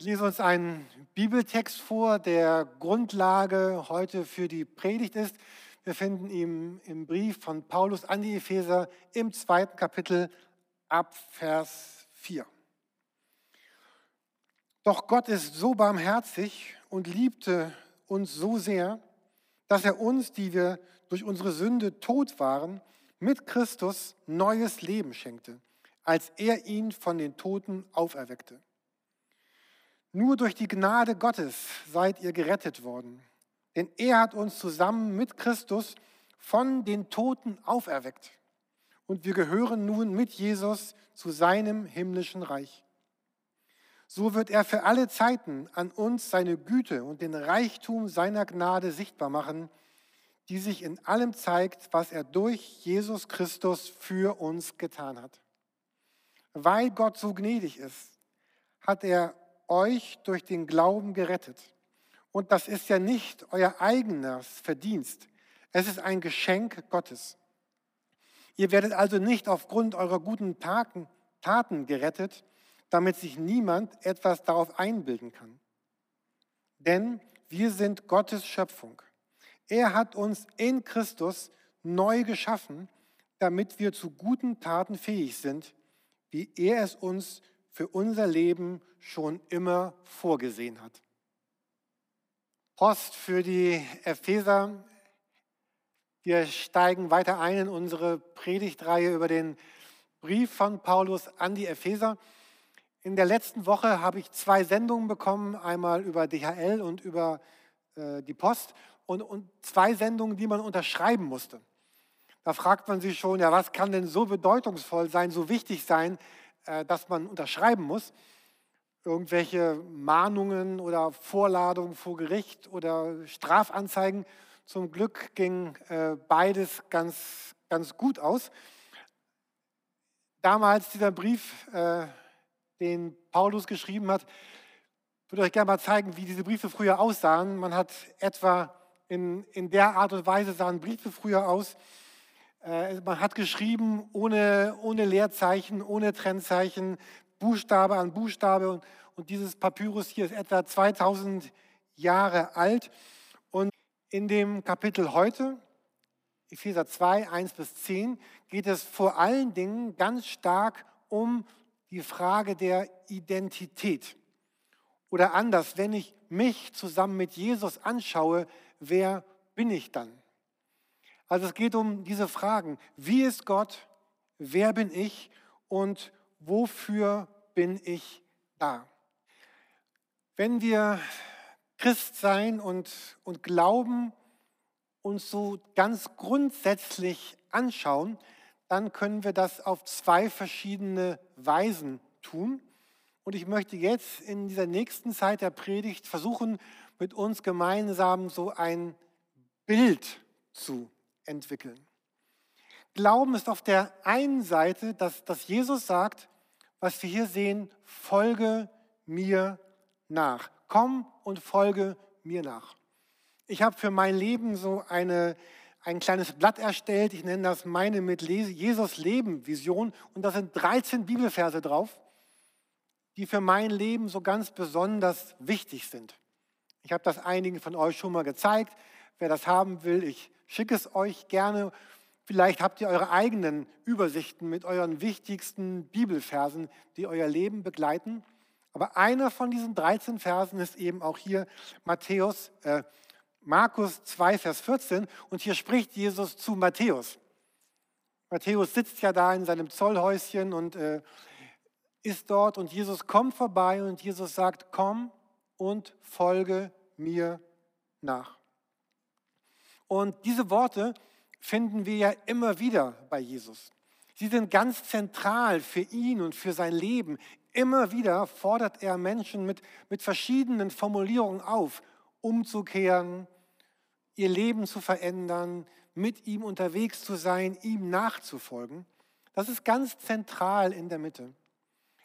Ich lese uns einen Bibeltext vor, der Grundlage heute für die Predigt ist. Wir finden ihn im Brief von Paulus an die Epheser im zweiten Kapitel ab Vers 4. Doch Gott ist so barmherzig und liebte uns so sehr, dass er uns, die wir durch unsere Sünde tot waren, mit Christus neues Leben schenkte, als er ihn von den Toten auferweckte. Nur durch die Gnade Gottes seid ihr gerettet worden. Denn er hat uns zusammen mit Christus von den Toten auferweckt. Und wir gehören nun mit Jesus zu seinem himmlischen Reich. So wird er für alle Zeiten an uns seine Güte und den Reichtum seiner Gnade sichtbar machen, die sich in allem zeigt, was er durch Jesus Christus für uns getan hat. Weil Gott so gnädig ist, hat er euch durch den Glauben gerettet. Und das ist ja nicht euer eigenes Verdienst. Es ist ein Geschenk Gottes. Ihr werdet also nicht aufgrund eurer guten Taten, Taten gerettet, damit sich niemand etwas darauf einbilden kann. Denn wir sind Gottes Schöpfung. Er hat uns in Christus neu geschaffen, damit wir zu guten Taten fähig sind, wie er es uns für unser Leben schon immer vorgesehen hat. Post für die Epheser. Wir steigen weiter ein in unsere Predigtreihe über den Brief von Paulus an die Epheser. In der letzten Woche habe ich zwei Sendungen bekommen, einmal über DHL und über äh, die Post und, und zwei Sendungen, die man unterschreiben musste. Da fragt man sich schon, ja, was kann denn so bedeutungsvoll sein, so wichtig sein, äh, dass man unterschreiben muss. Irgendwelche Mahnungen oder Vorladungen vor Gericht oder Strafanzeigen. Zum Glück ging äh, beides ganz, ganz gut aus. Damals dieser Brief, äh, den Paulus geschrieben hat, würde euch gerne mal zeigen, wie diese Briefe früher aussahen. Man hat etwa in, in der Art und Weise sahen Briefe früher aus, äh, man hat geschrieben ohne, ohne Leerzeichen, ohne Trennzeichen, Buchstabe an Buchstabe. Und, und dieses Papyrus hier ist etwa 2000 Jahre alt. Und in dem Kapitel heute, Epheser 2, 1 bis 10, geht es vor allen Dingen ganz stark um die Frage der Identität. Oder anders, wenn ich mich zusammen mit Jesus anschaue, wer bin ich dann? Also es geht um diese Fragen. Wie ist Gott? Wer bin ich? Und wofür bin ich da? Wenn wir Christ sein und, und Glauben uns so ganz grundsätzlich anschauen, dann können wir das auf zwei verschiedene Weisen tun. Und ich möchte jetzt in dieser nächsten Zeit der Predigt versuchen, mit uns gemeinsam so ein Bild zu entwickeln. Glauben ist auf der einen Seite, dass, dass Jesus sagt, was wir hier sehen, folge mir nach. Komm und folge mir nach. Ich habe für mein Leben so eine, ein kleines Blatt erstellt. Ich nenne das meine mit Jesus Leben Vision. Und da sind 13 Bibelverse drauf, die für mein Leben so ganz besonders wichtig sind. Ich habe das einigen von euch schon mal gezeigt. Wer das haben will, ich schicke es euch gerne. Vielleicht habt ihr eure eigenen Übersichten mit euren wichtigsten Bibelversen, die euer Leben begleiten. Aber einer von diesen 13 Versen ist eben auch hier Matthäus, äh, Markus 2, Vers 14. Und hier spricht Jesus zu Matthäus. Matthäus sitzt ja da in seinem Zollhäuschen und äh, ist dort und Jesus kommt vorbei und Jesus sagt, komm und folge mir nach. Und diese Worte finden wir ja immer wieder bei Jesus. Sie sind ganz zentral für ihn und für sein Leben. Immer wieder fordert er Menschen mit, mit verschiedenen Formulierungen auf, umzukehren, ihr Leben zu verändern, mit ihm unterwegs zu sein, ihm nachzufolgen. Das ist ganz zentral in der Mitte.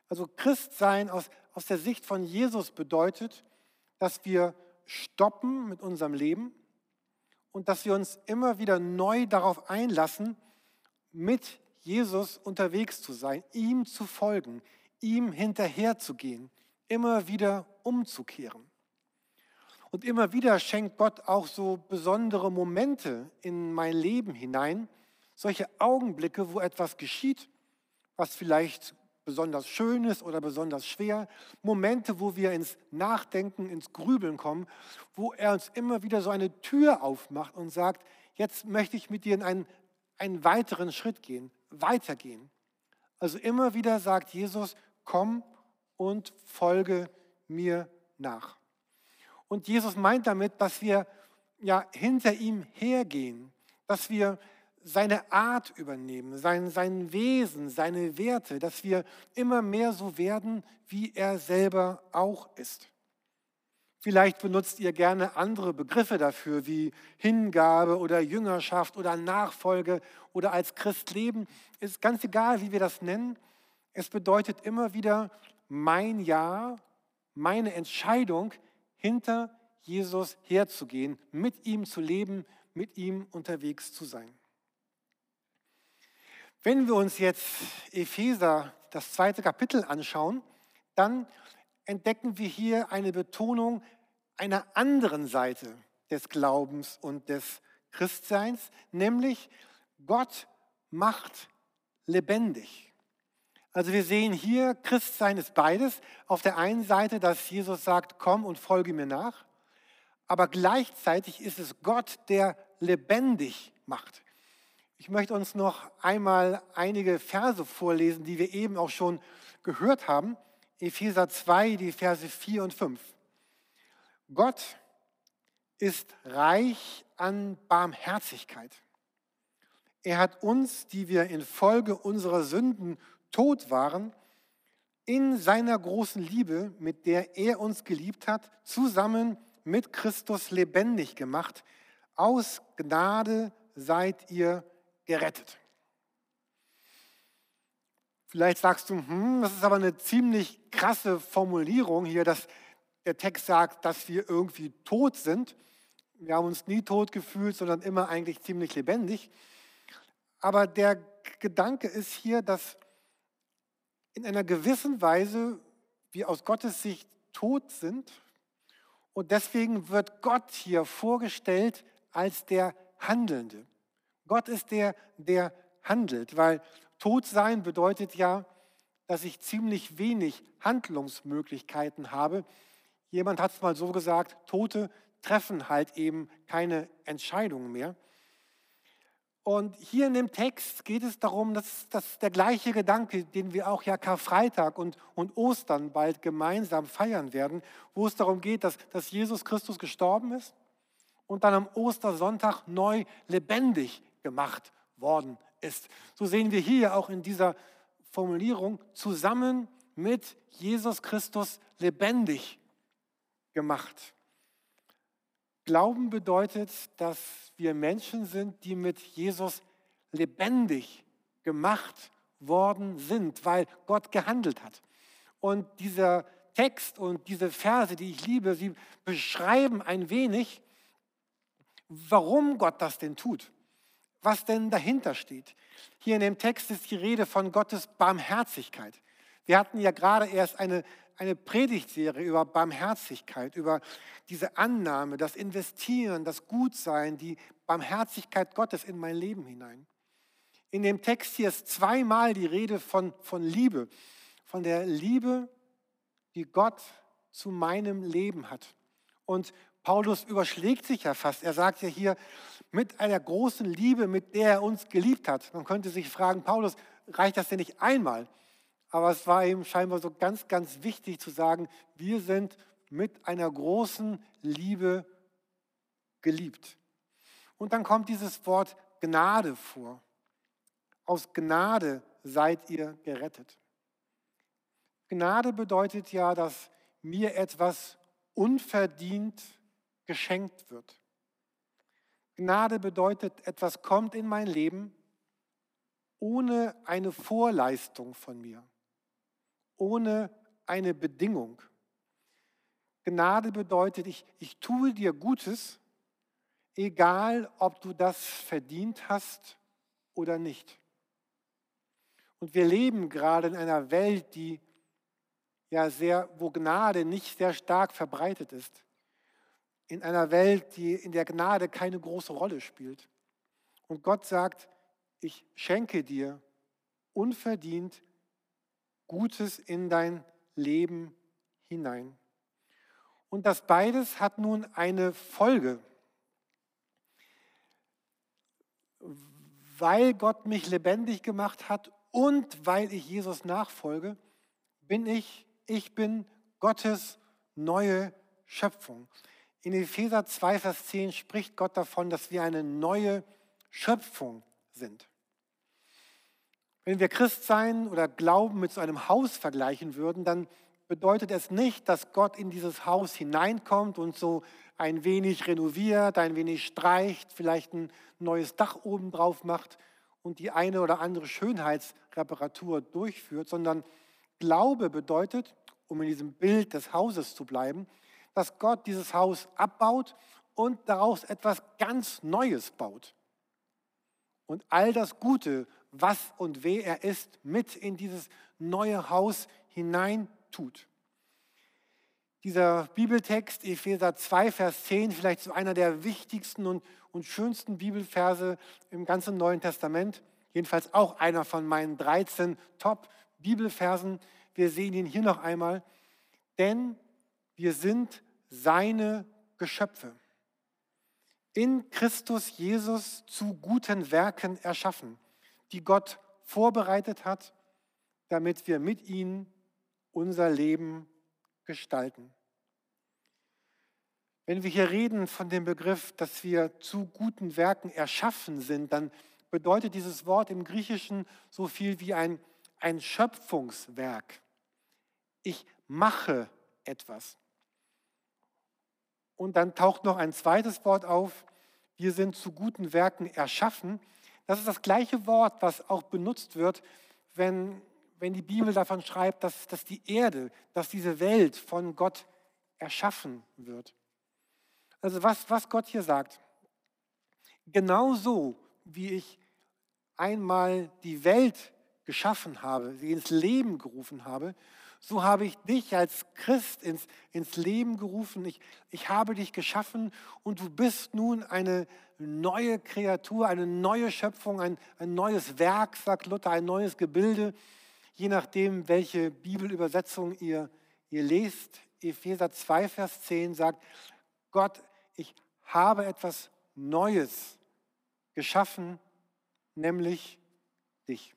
Also Christsein aus, aus der Sicht von Jesus bedeutet, dass wir stoppen mit unserem Leben, und dass wir uns immer wieder neu darauf einlassen, mit Jesus unterwegs zu sein, ihm zu folgen, ihm hinterherzugehen, immer wieder umzukehren. Und immer wieder schenkt Gott auch so besondere Momente in mein Leben hinein, solche Augenblicke, wo etwas geschieht, was vielleicht besonders schön ist oder besonders schwer, Momente, wo wir ins Nachdenken, ins Grübeln kommen, wo er uns immer wieder so eine Tür aufmacht und sagt, jetzt möchte ich mit dir in einen, einen weiteren Schritt gehen, weitergehen. Also immer wieder sagt Jesus, komm und folge mir nach. Und Jesus meint damit, dass wir ja hinter ihm hergehen, dass wir seine Art übernehmen, sein, sein Wesen, seine Werte, dass wir immer mehr so werden, wie er selber auch ist. Vielleicht benutzt ihr gerne andere Begriffe dafür, wie Hingabe oder Jüngerschaft oder Nachfolge oder als Christ leben. Ist ganz egal, wie wir das nennen. Es bedeutet immer wieder mein Ja, meine Entscheidung, hinter Jesus herzugehen, mit ihm zu leben, mit ihm unterwegs zu sein. Wenn wir uns jetzt Epheser, das zweite Kapitel anschauen, dann entdecken wir hier eine Betonung einer anderen Seite des Glaubens und des Christseins, nämlich Gott macht lebendig. Also wir sehen hier, Christsein ist beides. Auf der einen Seite, dass Jesus sagt, komm und folge mir nach, aber gleichzeitig ist es Gott, der lebendig macht. Ich möchte uns noch einmal einige Verse vorlesen, die wir eben auch schon gehört haben. Epheser 2, die Verse 4 und 5. Gott ist reich an Barmherzigkeit. Er hat uns, die wir infolge unserer Sünden tot waren, in seiner großen Liebe, mit der er uns geliebt hat, zusammen mit Christus lebendig gemacht. Aus Gnade seid ihr gerettet. Vielleicht sagst du, hm, das ist aber eine ziemlich krasse Formulierung hier, dass der Text sagt, dass wir irgendwie tot sind. Wir haben uns nie tot gefühlt, sondern immer eigentlich ziemlich lebendig. Aber der Gedanke ist hier, dass in einer gewissen Weise wir aus Gottes Sicht tot sind. Und deswegen wird Gott hier vorgestellt als der Handelnde. Gott ist der, der handelt, weil tot sein bedeutet ja, dass ich ziemlich wenig Handlungsmöglichkeiten habe. Jemand hat es mal so gesagt, Tote treffen halt eben keine Entscheidungen mehr. Und hier in dem Text geht es darum, dass, dass der gleiche Gedanke, den wir auch ja Karfreitag und, und Ostern bald gemeinsam feiern werden, wo es darum geht, dass, dass Jesus Christus gestorben ist und dann am Ostersonntag neu lebendig gemacht worden ist. So sehen wir hier auch in dieser Formulierung zusammen mit Jesus Christus lebendig gemacht. Glauben bedeutet, dass wir Menschen sind, die mit Jesus lebendig gemacht worden sind, weil Gott gehandelt hat. Und dieser Text und diese Verse, die ich liebe, sie beschreiben ein wenig, warum Gott das denn tut was denn dahinter steht. Hier in dem Text ist die Rede von Gottes Barmherzigkeit. Wir hatten ja gerade erst eine, eine Predigtserie über Barmherzigkeit, über diese Annahme, das Investieren, das Gutsein, die Barmherzigkeit Gottes in mein Leben hinein. In dem Text hier ist zweimal die Rede von, von Liebe, von der Liebe, die Gott zu meinem Leben hat. Und Paulus überschlägt sich ja fast. Er sagt ja hier, mit einer großen Liebe, mit der er uns geliebt hat. Man könnte sich fragen, Paulus, reicht das denn nicht einmal? Aber es war ihm scheinbar so ganz, ganz wichtig zu sagen, wir sind mit einer großen Liebe geliebt. Und dann kommt dieses Wort Gnade vor. Aus Gnade seid ihr gerettet. Gnade bedeutet ja, dass mir etwas unverdient geschenkt wird. Gnade bedeutet, etwas kommt in mein Leben ohne eine Vorleistung von mir, ohne eine Bedingung. Gnade bedeutet, ich, ich tue dir Gutes, egal ob du das verdient hast oder nicht. Und wir leben gerade in einer Welt, die ja sehr, wo Gnade nicht sehr stark verbreitet ist. In einer Welt, die in der Gnade keine große Rolle spielt. Und Gott sagt, ich schenke dir unverdient Gutes in dein Leben hinein. Und das beides hat nun eine Folge. Weil Gott mich lebendig gemacht hat und weil ich Jesus nachfolge, bin ich, ich bin Gottes neue Schöpfung. In Epheser 2, Vers 10 spricht Gott davon, dass wir eine neue Schöpfung sind. Wenn wir Christsein oder Glauben mit so einem Haus vergleichen würden, dann bedeutet es nicht, dass Gott in dieses Haus hineinkommt und so ein wenig renoviert, ein wenig streicht, vielleicht ein neues Dach oben drauf macht und die eine oder andere Schönheitsreparatur durchführt, sondern Glaube bedeutet, um in diesem Bild des Hauses zu bleiben, dass Gott dieses Haus abbaut und daraus etwas ganz Neues baut. Und all das Gute, was und wer er ist, mit in dieses neue Haus hinein tut. Dieser Bibeltext, Epheser 2, Vers 10, vielleicht so einer der wichtigsten und, und schönsten Bibelverse im ganzen Neuen Testament. Jedenfalls auch einer von meinen 13 Top-Bibelversen. Wir sehen ihn hier noch einmal. Denn wir sind seine Geschöpfe. In Christus Jesus zu guten Werken erschaffen, die Gott vorbereitet hat, damit wir mit ihnen unser Leben gestalten. Wenn wir hier reden von dem Begriff, dass wir zu guten Werken erschaffen sind, dann bedeutet dieses Wort im Griechischen so viel wie ein, ein Schöpfungswerk. Ich mache etwas. Und dann taucht noch ein zweites Wort auf. Wir sind zu guten Werken erschaffen. Das ist das gleiche Wort, was auch benutzt wird, wenn wenn die Bibel davon schreibt, dass, dass die Erde, dass diese Welt von Gott erschaffen wird. Also was, was Gott hier sagt, genauso wie ich einmal die Welt geschaffen habe, sie ins Leben gerufen habe, so habe ich dich als Christ ins, ins Leben gerufen. Ich, ich habe dich geschaffen und du bist nun eine neue Kreatur, eine neue Schöpfung, ein, ein neues Werk, sagt Luther, ein neues Gebilde je nachdem, welche Bibelübersetzung ihr, ihr lest. Epheser 2, Vers 10 sagt, Gott, ich habe etwas Neues geschaffen, nämlich dich.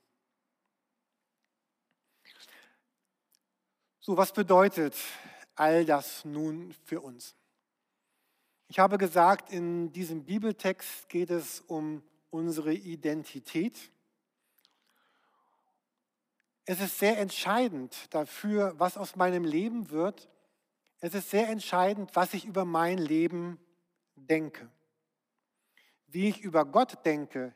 So, was bedeutet all das nun für uns? Ich habe gesagt, in diesem Bibeltext geht es um unsere Identität. Es ist sehr entscheidend dafür, was aus meinem Leben wird. Es ist sehr entscheidend, was ich über mein Leben denke. Wie ich über Gott denke,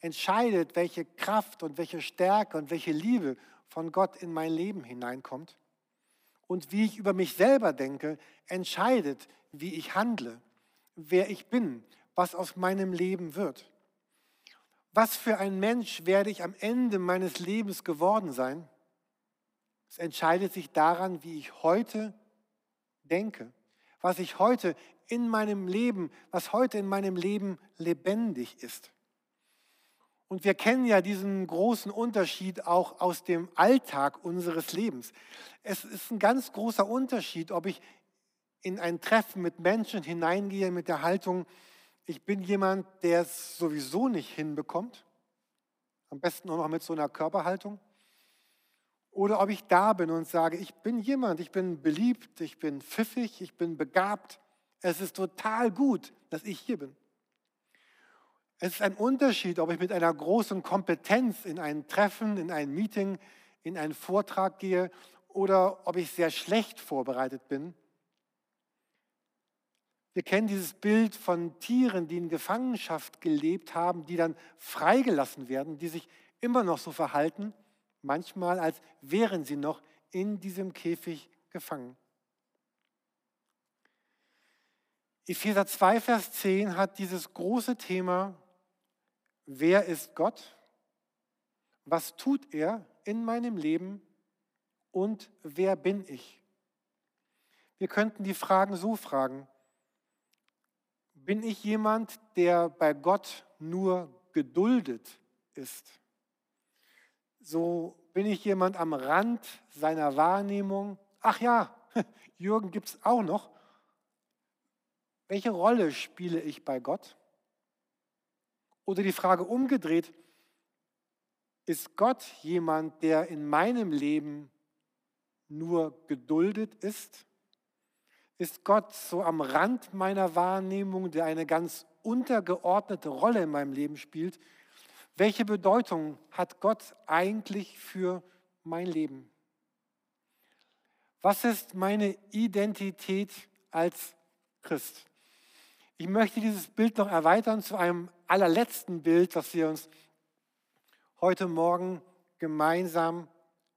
entscheidet, welche Kraft und welche Stärke und welche Liebe von Gott in mein Leben hineinkommt. Und wie ich über mich selber denke, entscheidet, wie ich handle, wer ich bin, was aus meinem Leben wird. Was für ein Mensch werde ich am Ende meines Lebens geworden sein? Es entscheidet sich daran, wie ich heute denke, was ich heute in meinem Leben, was heute in meinem Leben lebendig ist. Und wir kennen ja diesen großen Unterschied auch aus dem Alltag unseres Lebens. Es ist ein ganz großer Unterschied, ob ich in ein Treffen mit Menschen hineingehe mit der Haltung, ich bin jemand, der es sowieso nicht hinbekommt, am besten auch noch mit so einer Körperhaltung, oder ob ich da bin und sage, ich bin jemand, ich bin beliebt, ich bin pfiffig, ich bin begabt, es ist total gut, dass ich hier bin. Es ist ein Unterschied, ob ich mit einer großen Kompetenz in ein Treffen, in ein Meeting, in einen Vortrag gehe oder ob ich sehr schlecht vorbereitet bin wir kennen dieses Bild von Tieren, die in Gefangenschaft gelebt haben, die dann freigelassen werden, die sich immer noch so verhalten, manchmal als wären sie noch in diesem Käfig gefangen. Epheser 2, Vers 10 hat dieses große Thema, wer ist Gott? Was tut er in meinem Leben? und wer bin ich? Wir könnten die Fragen so fragen. Bin ich jemand, der bei Gott nur geduldet ist? So bin ich jemand am Rand seiner Wahrnehmung. Ach ja, Jürgen gibt es auch noch. Welche Rolle spiele ich bei Gott? Oder die Frage umgedreht, ist Gott jemand, der in meinem Leben nur geduldet ist? Ist Gott so am Rand meiner Wahrnehmung, der eine ganz untergeordnete Rolle in meinem Leben spielt? Welche Bedeutung hat Gott eigentlich für mein Leben? Was ist meine Identität als Christ? Ich möchte dieses Bild noch erweitern zu einem allerletzten Bild, das wir uns heute Morgen gemeinsam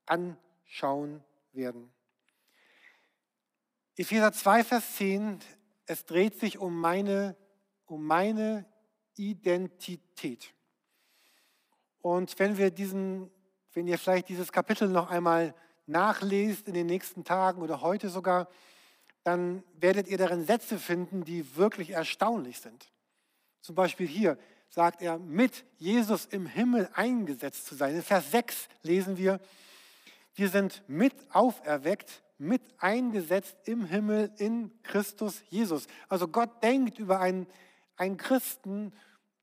anschauen werden. Epheser 2, Vers 10, es dreht sich um meine, um meine Identität. Und wenn wir diesen, wenn ihr vielleicht dieses Kapitel noch einmal nachlest in den nächsten Tagen oder heute sogar, dann werdet ihr darin Sätze finden, die wirklich erstaunlich sind. Zum Beispiel hier sagt er, mit Jesus im Himmel eingesetzt zu sein. In Vers 6 lesen wir, wir sind mit auferweckt, mit eingesetzt im Himmel in Christus Jesus. Also Gott denkt über einen, einen Christen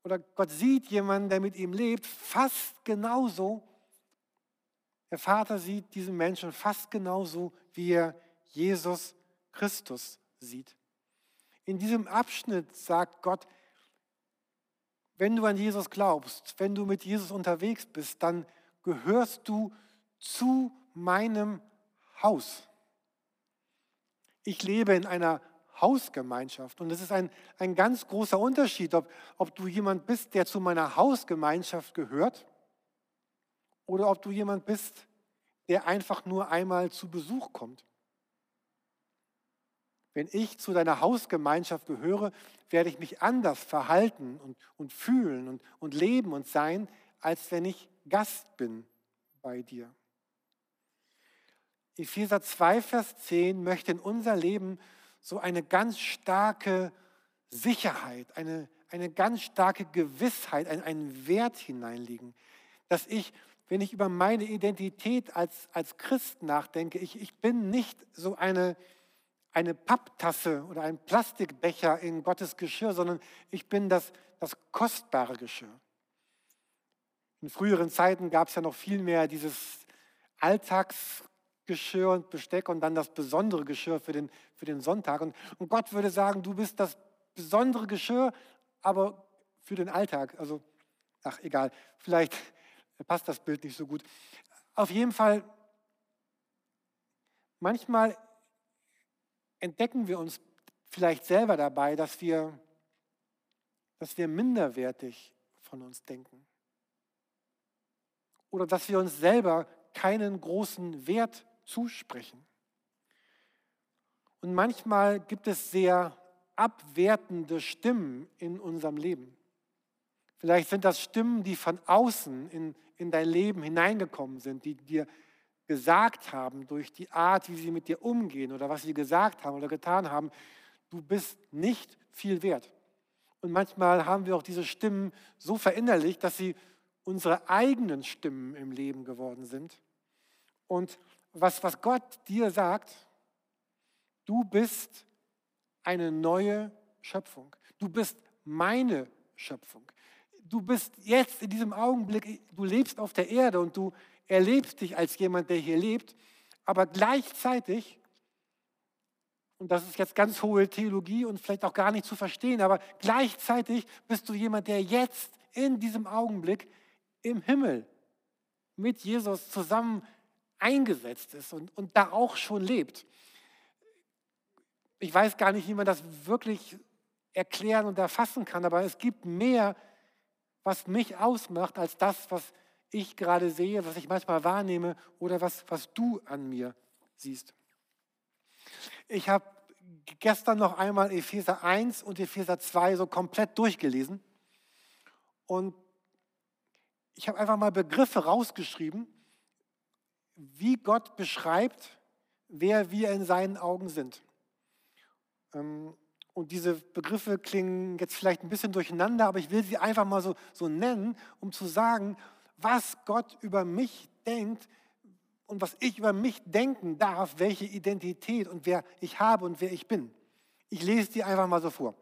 oder Gott sieht jemanden, der mit ihm lebt, fast genauso. Der Vater sieht diesen Menschen fast genauso, wie er Jesus Christus sieht. In diesem Abschnitt sagt Gott, wenn du an Jesus glaubst, wenn du mit Jesus unterwegs bist, dann gehörst du zu meinem Haus. Ich lebe in einer Hausgemeinschaft und es ist ein, ein ganz großer Unterschied, ob, ob du jemand bist, der zu meiner Hausgemeinschaft gehört oder ob du jemand bist, der einfach nur einmal zu Besuch kommt. Wenn ich zu deiner Hausgemeinschaft gehöre, werde ich mich anders verhalten und, und fühlen und, und leben und sein, als wenn ich Gast bin bei dir. Epheser 2, Vers 10 möchte in unser Leben so eine ganz starke Sicherheit, eine, eine ganz starke Gewissheit, einen, einen Wert hineinlegen, dass ich, wenn ich über meine Identität als, als Christ nachdenke, ich, ich bin nicht so eine, eine Papptasse oder ein Plastikbecher in Gottes Geschirr, sondern ich bin das, das kostbare Geschirr. In früheren Zeiten gab es ja noch viel mehr dieses Alltagsgeschirr und Besteck und dann das besondere Geschirr für den, für den Sonntag. Und, und Gott würde sagen, du bist das besondere Geschirr, aber für den Alltag. Also, ach egal, vielleicht passt das Bild nicht so gut. Auf jeden Fall, manchmal entdecken wir uns vielleicht selber dabei, dass wir, dass wir minderwertig von uns denken. Oder dass wir uns selber keinen großen Wert zusprechen. Und manchmal gibt es sehr abwertende Stimmen in unserem Leben. Vielleicht sind das Stimmen, die von außen in, in dein Leben hineingekommen sind, die dir gesagt haben, durch die Art, wie sie mit dir umgehen oder was sie gesagt haben oder getan haben, du bist nicht viel wert. Und manchmal haben wir auch diese Stimmen so verinnerlicht, dass sie unsere eigenen Stimmen im Leben geworden sind. Und was, was Gott dir sagt, du bist eine neue Schöpfung. Du bist meine Schöpfung. Du bist jetzt in diesem Augenblick, du lebst auf der Erde und du erlebst dich als jemand, der hier lebt, aber gleichzeitig, und das ist jetzt ganz hohe Theologie und vielleicht auch gar nicht zu verstehen, aber gleichzeitig bist du jemand, der jetzt in diesem Augenblick im Himmel mit Jesus zusammen eingesetzt ist und, und da auch schon lebt. Ich weiß gar nicht, wie man das wirklich erklären und erfassen kann, aber es gibt mehr, was mich ausmacht, als das, was ich gerade sehe, was ich manchmal wahrnehme oder was, was du an mir siehst. Ich habe gestern noch einmal Epheser 1 und Epheser 2 so komplett durchgelesen und ich habe einfach mal Begriffe rausgeschrieben, wie Gott beschreibt, wer wir in seinen Augen sind. Ähm, und diese Begriffe klingen jetzt vielleicht ein bisschen durcheinander, aber ich will sie einfach mal so, so nennen, um zu sagen, was Gott über mich denkt und was ich über mich denken darf, welche Identität und wer ich habe und wer ich bin. Ich lese die einfach mal so vor.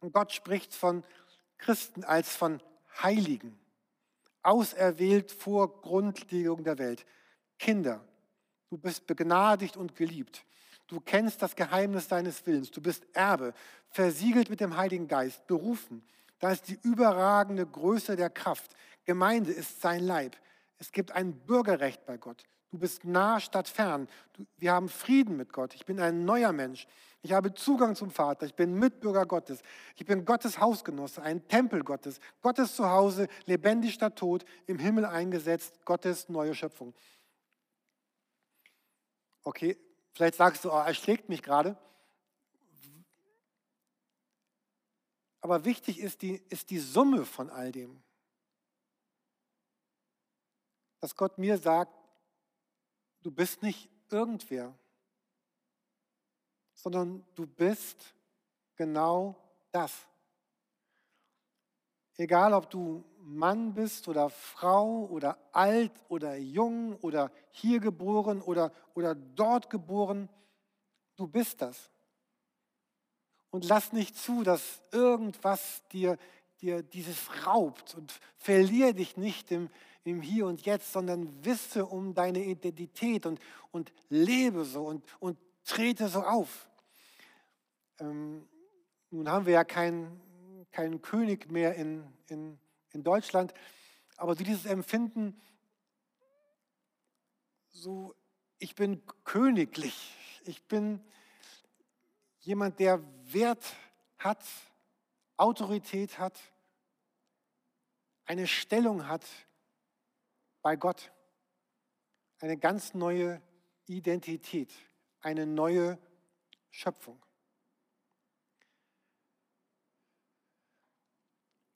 Und Gott spricht von Christen als von Heiligen, auserwählt vor Grundlegung der Welt. Kinder, du bist begnadigt und geliebt. Du kennst das Geheimnis deines Willens. Du bist Erbe, versiegelt mit dem Heiligen Geist, berufen. Da ist die überragende Größe der Kraft. Gemeinde ist sein Leib. Es gibt ein Bürgerrecht bei Gott. Du bist nah statt fern. Du, wir haben Frieden mit Gott. Ich bin ein neuer Mensch. Ich habe Zugang zum Vater. Ich bin Mitbürger Gottes. Ich bin Gottes Hausgenosse, ein Tempel Gottes. Gottes Zuhause, lebendig statt tot, im Himmel eingesetzt, Gottes neue Schöpfung. Okay, Vielleicht sagst du, oh, er schlägt mich gerade. Aber wichtig ist die, ist die Summe von all dem. Dass Gott mir sagt, du bist nicht irgendwer, sondern du bist genau das. Egal, ob du Mann bist oder Frau oder alt oder jung oder hier geboren oder, oder dort geboren, du bist das. Und lass nicht zu, dass irgendwas dir, dir dieses raubt und verliere dich nicht im, im Hier und Jetzt, sondern wisse um deine Identität und, und lebe so und, und trete so auf. Ähm, nun haben wir ja keinen kein König mehr in, in, in Deutschland, aber so dieses Empfinden, so ich bin königlich, ich bin jemand, der Wert hat, Autorität hat, eine Stellung hat bei Gott, eine ganz neue Identität, eine neue Schöpfung.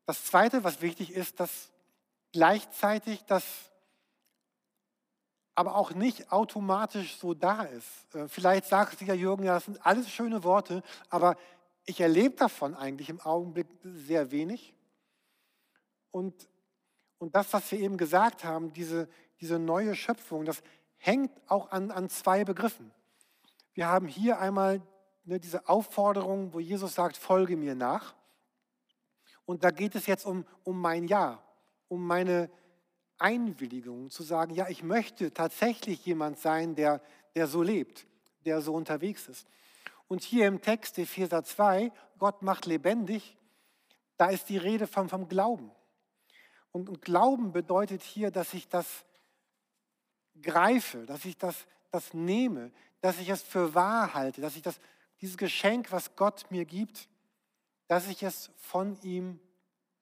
Das Zweite, was wichtig ist, dass gleichzeitig das aber auch nicht automatisch so da ist. Äh, vielleicht sagst du ja, Jürgen, ja, das sind alles schöne Worte, aber ich erlebe davon eigentlich im Augenblick sehr wenig. Und, und das, was wir eben gesagt haben, diese, diese neue Schöpfung, das hängt auch an, an zwei Begriffen. Wir haben hier einmal ne, diese Aufforderung, wo Jesus sagt, folge mir nach. Und da geht es jetzt um, um mein Ja, um meine Einwilligung, zu sagen, ja, ich möchte tatsächlich jemand sein, der, der so lebt, der so unterwegs ist. Und hier im Text, Epheser 2, Gott macht lebendig, da ist die Rede vom, vom Glauben. Und, Glauben bedeutet hier, dass ich das greife, dass ich das, das nehme, dass ich es für wahr halte, dass ich das, dieses Geschenk, was Gott mir gibt, dass ich es von ihm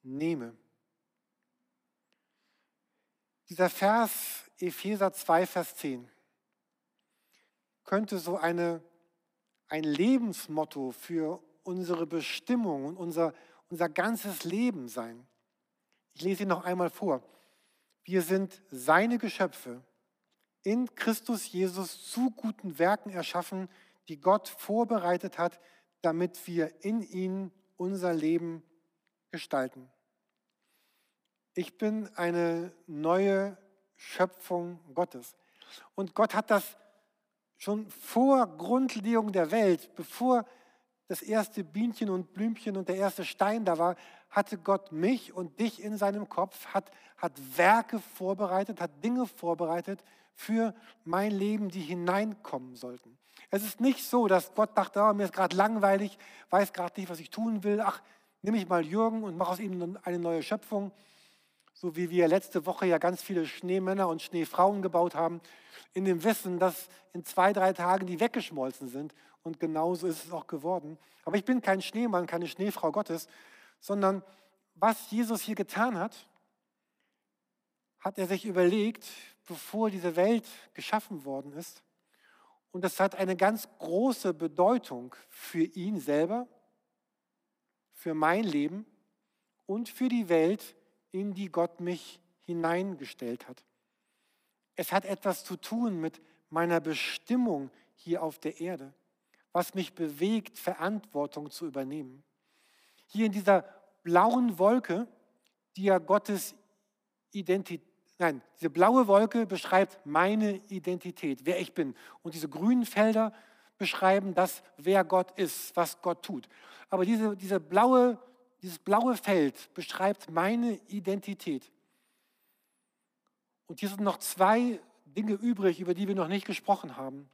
nehme. Dieser Vers Epheser 2, Vers 10 könnte so eine, ein Lebensmotto für unsere Bestimmung und unser, unser ganzes Leben sein. Ich lese ihn noch einmal vor. Wir sind seine Geschöpfe, in Christus Jesus zu guten Werken erschaffen, die Gott vorbereitet hat, damit wir in ihn unser Leben gestalten. Ich bin eine neue Schöpfung Gottes. Und Gott hat das schon vor Grundlegung der Welt, bevor das erste Bienchen und Blümchen und der erste Stein da war, hatte Gott mich und dich in seinem Kopf, hat, hat Werke vorbereitet, hat Dinge vorbereitet für mein Leben, die hineinkommen sollten. Es ist nicht so, dass Gott dachte, oh, mir ist gerade langweilig, weiß gerade nicht, was ich tun will. Ach, nehme ich mal Jürgen und mache aus ihm eine neue Schöpfung. So wie wir letzte Woche ja ganz viele Schneemänner und Schneefrauen gebaut haben, in dem Wissen, dass in zwei, drei Tagen die weggeschmolzen sind. Und genauso ist es auch geworden. Aber ich bin kein Schneemann, keine Schneefrau Gottes, sondern was Jesus hier getan hat, hat er sich überlegt, bevor diese Welt geschaffen worden ist. Und das hat eine ganz große Bedeutung für ihn selber, für mein Leben und für die Welt, in die Gott mich hineingestellt hat. Es hat etwas zu tun mit meiner Bestimmung hier auf der Erde, was mich bewegt, Verantwortung zu übernehmen. Hier in dieser blauen Wolke, die ja Gottes Identität, nein, diese blaue Wolke beschreibt meine Identität, wer ich bin. Und diese grünen Felder beschreiben das, wer Gott ist, was Gott tut. Aber diese, diese blaue, dieses blaue Feld beschreibt meine Identität. Und hier sind noch zwei Dinge übrig, über die wir noch nicht gesprochen haben.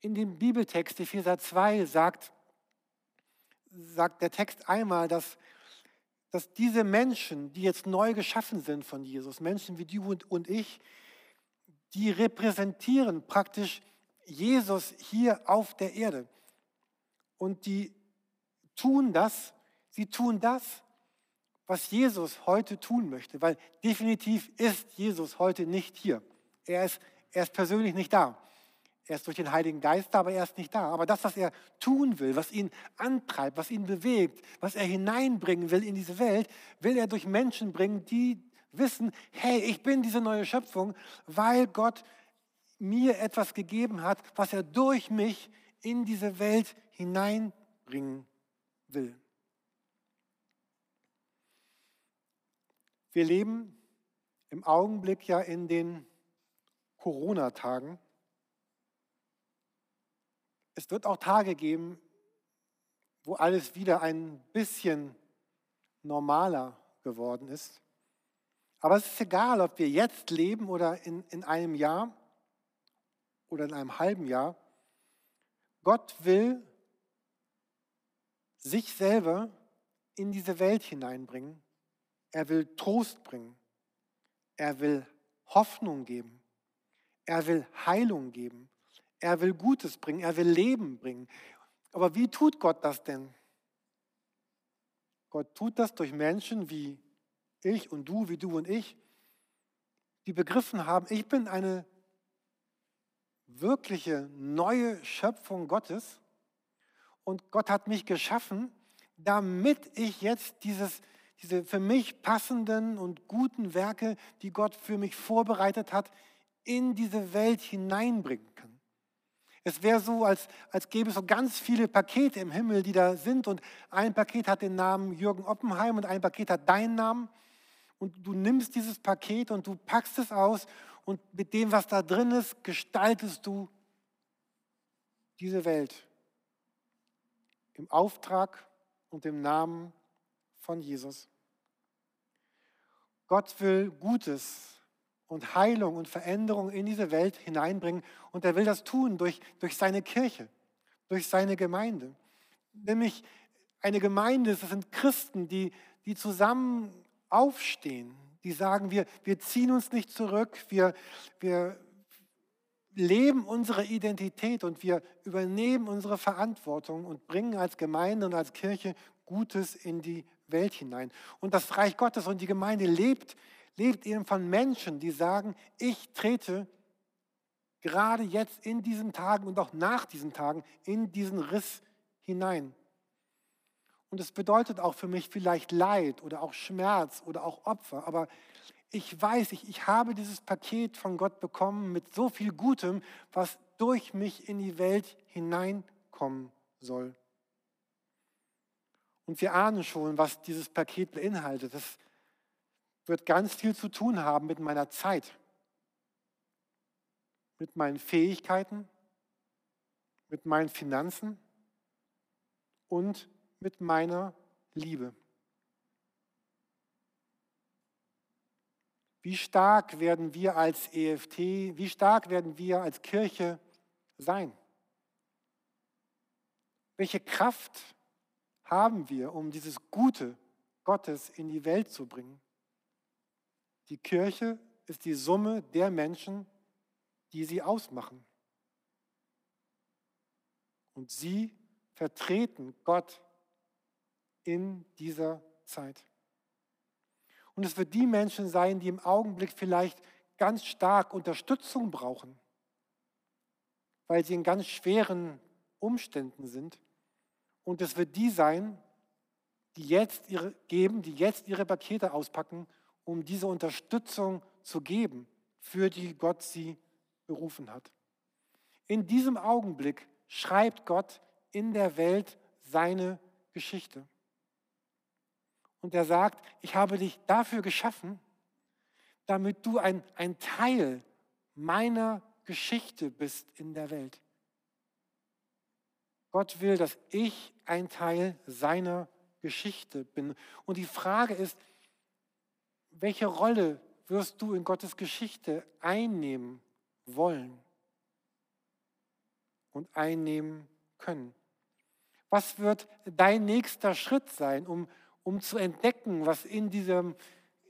In dem Bibeltext, Epheser 2, sagt, sagt der Text einmal, dass, dass diese Menschen, die jetzt neu geschaffen sind von Jesus, Menschen wie du und, und ich, die repräsentieren praktisch Jesus hier auf der Erde. Und die tun das, sie tun das, was Jesus heute tun möchte, weil definitiv ist Jesus heute nicht hier. Er ist, er ist persönlich nicht da. Er ist durch den Heiligen Geist da, aber er ist nicht da. Aber das, was er tun will, was ihn antreibt, was ihn bewegt, was er hineinbringen will in diese Welt, will er durch Menschen bringen, die wissen, hey, ich bin diese neue Schöpfung, weil Gott mir etwas gegeben hat, was er durch mich in diese Welt hineinbringen will. Wir leben im Augenblick ja in den Corona-Tagen. Es wird auch Tage geben, wo alles wieder ein bisschen normaler geworden ist. Aber es ist egal, ob wir jetzt leben oder in, in einem Jahr oder in einem halben Jahr. Gott will sich selber in diese Welt hineinbringen. Er will Trost bringen. Er will Hoffnung geben. Er will Heilung geben. Er will Gutes bringen. Er will Leben bringen. Aber wie tut Gott das denn? Gott tut das durch Menschen wie ich und du, wie du und ich, die begriffen haben, ich bin eine wirkliche neue Schöpfung Gottes und Gott hat mich geschaffen, damit ich jetzt dieses, diese für mich passenden und guten Werke, die Gott für mich vorbereitet hat, in diese Welt hineinbringen kann. Es wäre so, als, als gäbe es so ganz viele Pakete im Himmel, die da sind. Und ein Paket hat den Namen Jürgen Oppenheim und ein Paket hat deinen Namen. Und du nimmst dieses Paket und du packst es aus. Und mit dem, was da drin ist, gestaltest du diese Welt im Auftrag und im Namen von Jesus. Gott will Gutes und Heilung und Veränderung in diese Welt hineinbringen und er will das tun durch, durch seine Kirche, durch seine Gemeinde. Nämlich eine Gemeinde, das sind Christen, die, die zusammen aufstehen, die sagen, wir, wir ziehen uns nicht zurück, wir, wir leben unsere Identität und wir übernehmen unsere Verantwortung und bringen als Gemeinde und als Kirche Gutes in die Welt hinein. Und das Reich Gottes und die Gemeinde lebt, lebt eben von Menschen, die sagen, ich trete gerade jetzt in diesen Tagen und auch nach diesen Tagen in diesen Riss hinein. Und es bedeutet auch für mich vielleicht Leid oder auch Schmerz oder auch Opfer. Aber ich weiß, ich, ich habe dieses Paket von Gott bekommen mit so viel Gutem, was durch mich in die Welt hineinkommen soll. Und wir ahnen schon, was dieses Paket beinhaltet. Das wird ganz viel zu tun haben mit meiner Zeit, mit meinen Fähigkeiten, mit meinen Finanzen und mit meiner Liebe. Wie stark werden wir als EFT, wie stark werden wir als Kirche sein? Welche Kraft haben wir, um dieses Gute Gottes in die Welt zu bringen? Die Kirche ist die Summe der Menschen, die sie ausmachen. Und sie vertreten Gott in dieser Zeit. Und es wird die Menschen sein, die im Augenblick vielleicht ganz stark Unterstützung brauchen, weil sie in ganz schweren Umständen sind. Und es wird die sein, die jetzt ihre geben, die jetzt ihre Pakete auspacken, um diese Unterstützung zu geben für die Gott sie berufen hat. In diesem Augenblick schreibt Gott in der Welt seine Geschichte. Und er sagt, ich habe dich dafür geschaffen, damit du ein, ein Teil meiner Geschichte bist in der Welt. Gott will, dass ich ein Teil seiner Geschichte bin. Und die Frage ist, welche Rolle wirst du in Gottes Geschichte einnehmen wollen und einnehmen können? Was wird dein nächster Schritt sein, um, um zu entdecken, was in diesem,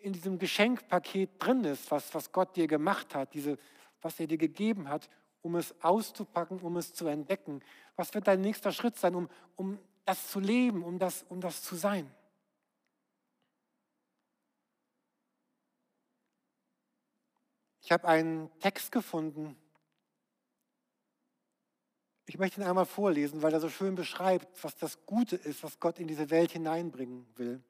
in diesem Geschenkpaket drin ist, was, was Gott dir gemacht hat, diese, was er dir gegeben hat, um es auszupacken, um es zu entdecken? Was wird dein nächster Schritt sein, um, um das zu leben, um das, um das zu sein? Ich habe einen Text gefunden. Ich möchte ihn einmal vorlesen, weil er so schön beschreibt, was das Gute ist, was Gott in diese Welt hineinbringen will.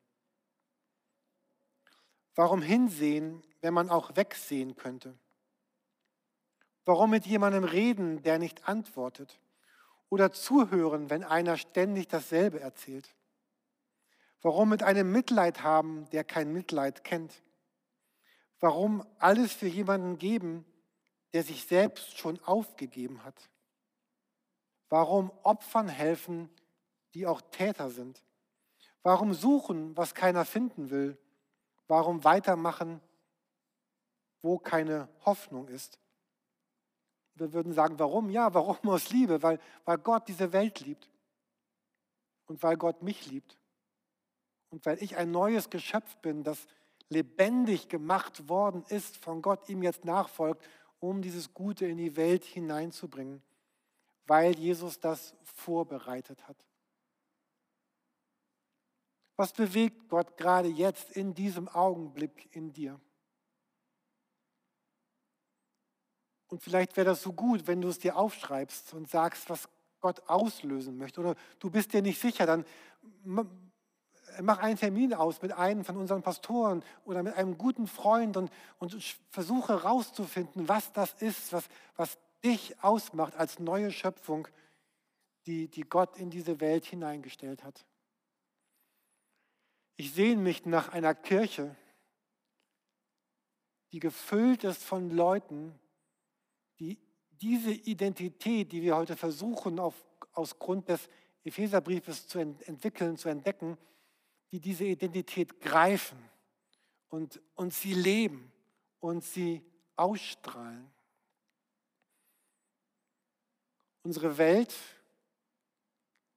Warum hinsehen, wenn man auch wegsehen könnte? Warum mit jemandem reden, der nicht antwortet? Oder zuhören, wenn einer ständig dasselbe erzählt? Warum mit einem Mitleid haben, der kein Mitleid kennt? Warum alles für jemanden geben, der sich selbst schon aufgegeben hat? Warum Opfern helfen, die auch Täter sind? Warum suchen, was keiner finden will? Warum weitermachen, wo keine Hoffnung ist? Wir würden sagen, warum? Ja, warum aus Liebe? Weil, weil Gott diese Welt liebt. Und weil Gott mich liebt. Und weil ich ein neues Geschöpf bin, das lebendig gemacht worden ist von Gott, ihm jetzt nachfolgt, um dieses Gute in die Welt hineinzubringen, weil Jesus das vorbereitet hat. Was bewegt Gott gerade jetzt in diesem Augenblick in dir? Und vielleicht wäre das so gut, wenn du es dir aufschreibst und sagst, was Gott auslösen möchte. Oder du bist dir nicht sicher, dann mach einen Termin aus mit einem von unseren Pastoren oder mit einem guten Freund und, und versuche herauszufinden, was das ist, was, was dich ausmacht als neue Schöpfung, die, die Gott in diese Welt hineingestellt hat. Ich sehne mich nach einer Kirche, die gefüllt ist von Leuten, diese Identität, die wir heute versuchen, auf, aus Grund des Epheserbriefes zu ent entwickeln, zu entdecken, die diese Identität greifen und, und sie leben und sie ausstrahlen. Unsere Welt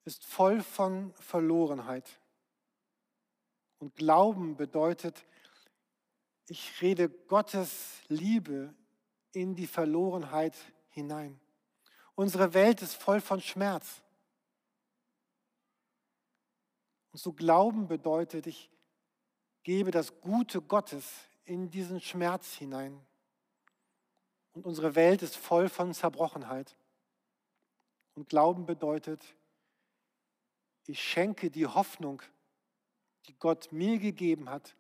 ist voll von Verlorenheit. Und Glauben bedeutet, ich rede Gottes Liebe in die Verlorenheit hinein. Unsere Welt ist voll von Schmerz. Und so Glauben bedeutet, ich gebe das Gute Gottes in diesen Schmerz hinein. Und unsere Welt ist voll von Zerbrochenheit. Und Glauben bedeutet, ich schenke die Hoffnung, die Gott mir gegeben hat,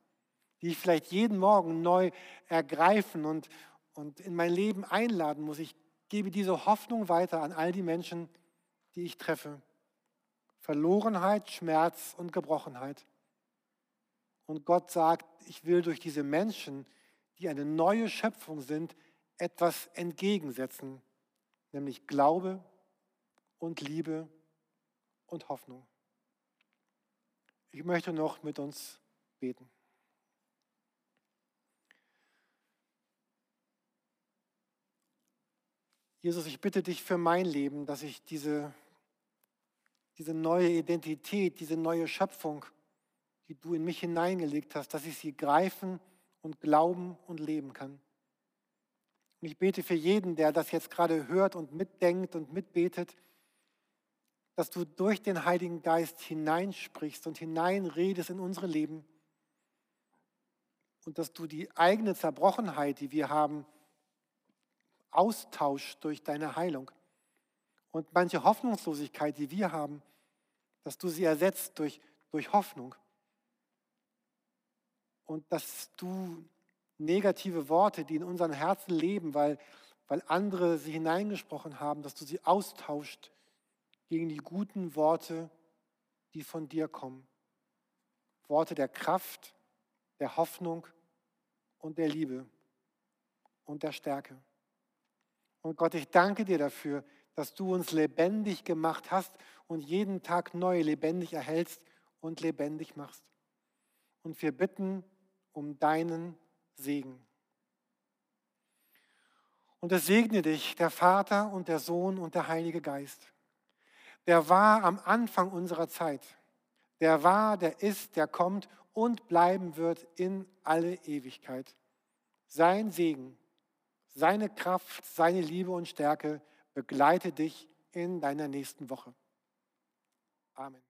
die ich vielleicht jeden Morgen neu ergreifen und, und in mein Leben einladen muss. Ich gebe diese Hoffnung weiter an all die Menschen, die ich treffe. Verlorenheit, Schmerz und Gebrochenheit. Und Gott sagt, ich will durch diese Menschen, die eine neue Schöpfung sind, etwas entgegensetzen, nämlich Glaube und Liebe und Hoffnung. Ich möchte noch mit uns beten. Jesus, ich bitte dich für mein Leben, dass ich diese diese neue Identität, diese neue Schöpfung, die du in mich hineingelegt hast, dass ich sie greifen und glauben und leben kann. Und ich bete für jeden, der das jetzt gerade hört und mitdenkt und mitbetet, dass du durch den Heiligen Geist hineinsprichst und hineinredest in unsere Leben und dass du die eigene Zerbrochenheit, die wir haben, austauscht durch deine Heilung. Und manche Hoffnungslosigkeit, die wir haben, dass du sie ersetzt durch, durch Hoffnung. Und dass du negative Worte, die in unseren Herzen leben, weil, weil andere sie hineingesprochen haben, dass du sie austauscht gegen die guten Worte, die von dir kommen. Worte der Kraft, der Hoffnung und der Liebe und der Stärke. Und Gott, ich danke dir dafür, dass du uns lebendig gemacht hast und jeden Tag neu lebendig erhältst und lebendig machst. Und wir bitten um deinen Segen. Und es segne dich, der Vater und der Sohn und der Heilige Geist. Der war am Anfang unserer Zeit. Der war, der ist, der kommt und bleiben wird in alle Ewigkeit. Sein Segen, seine Kraft, seine Liebe und Stärke begleite dich in deiner nächsten Woche. Amen.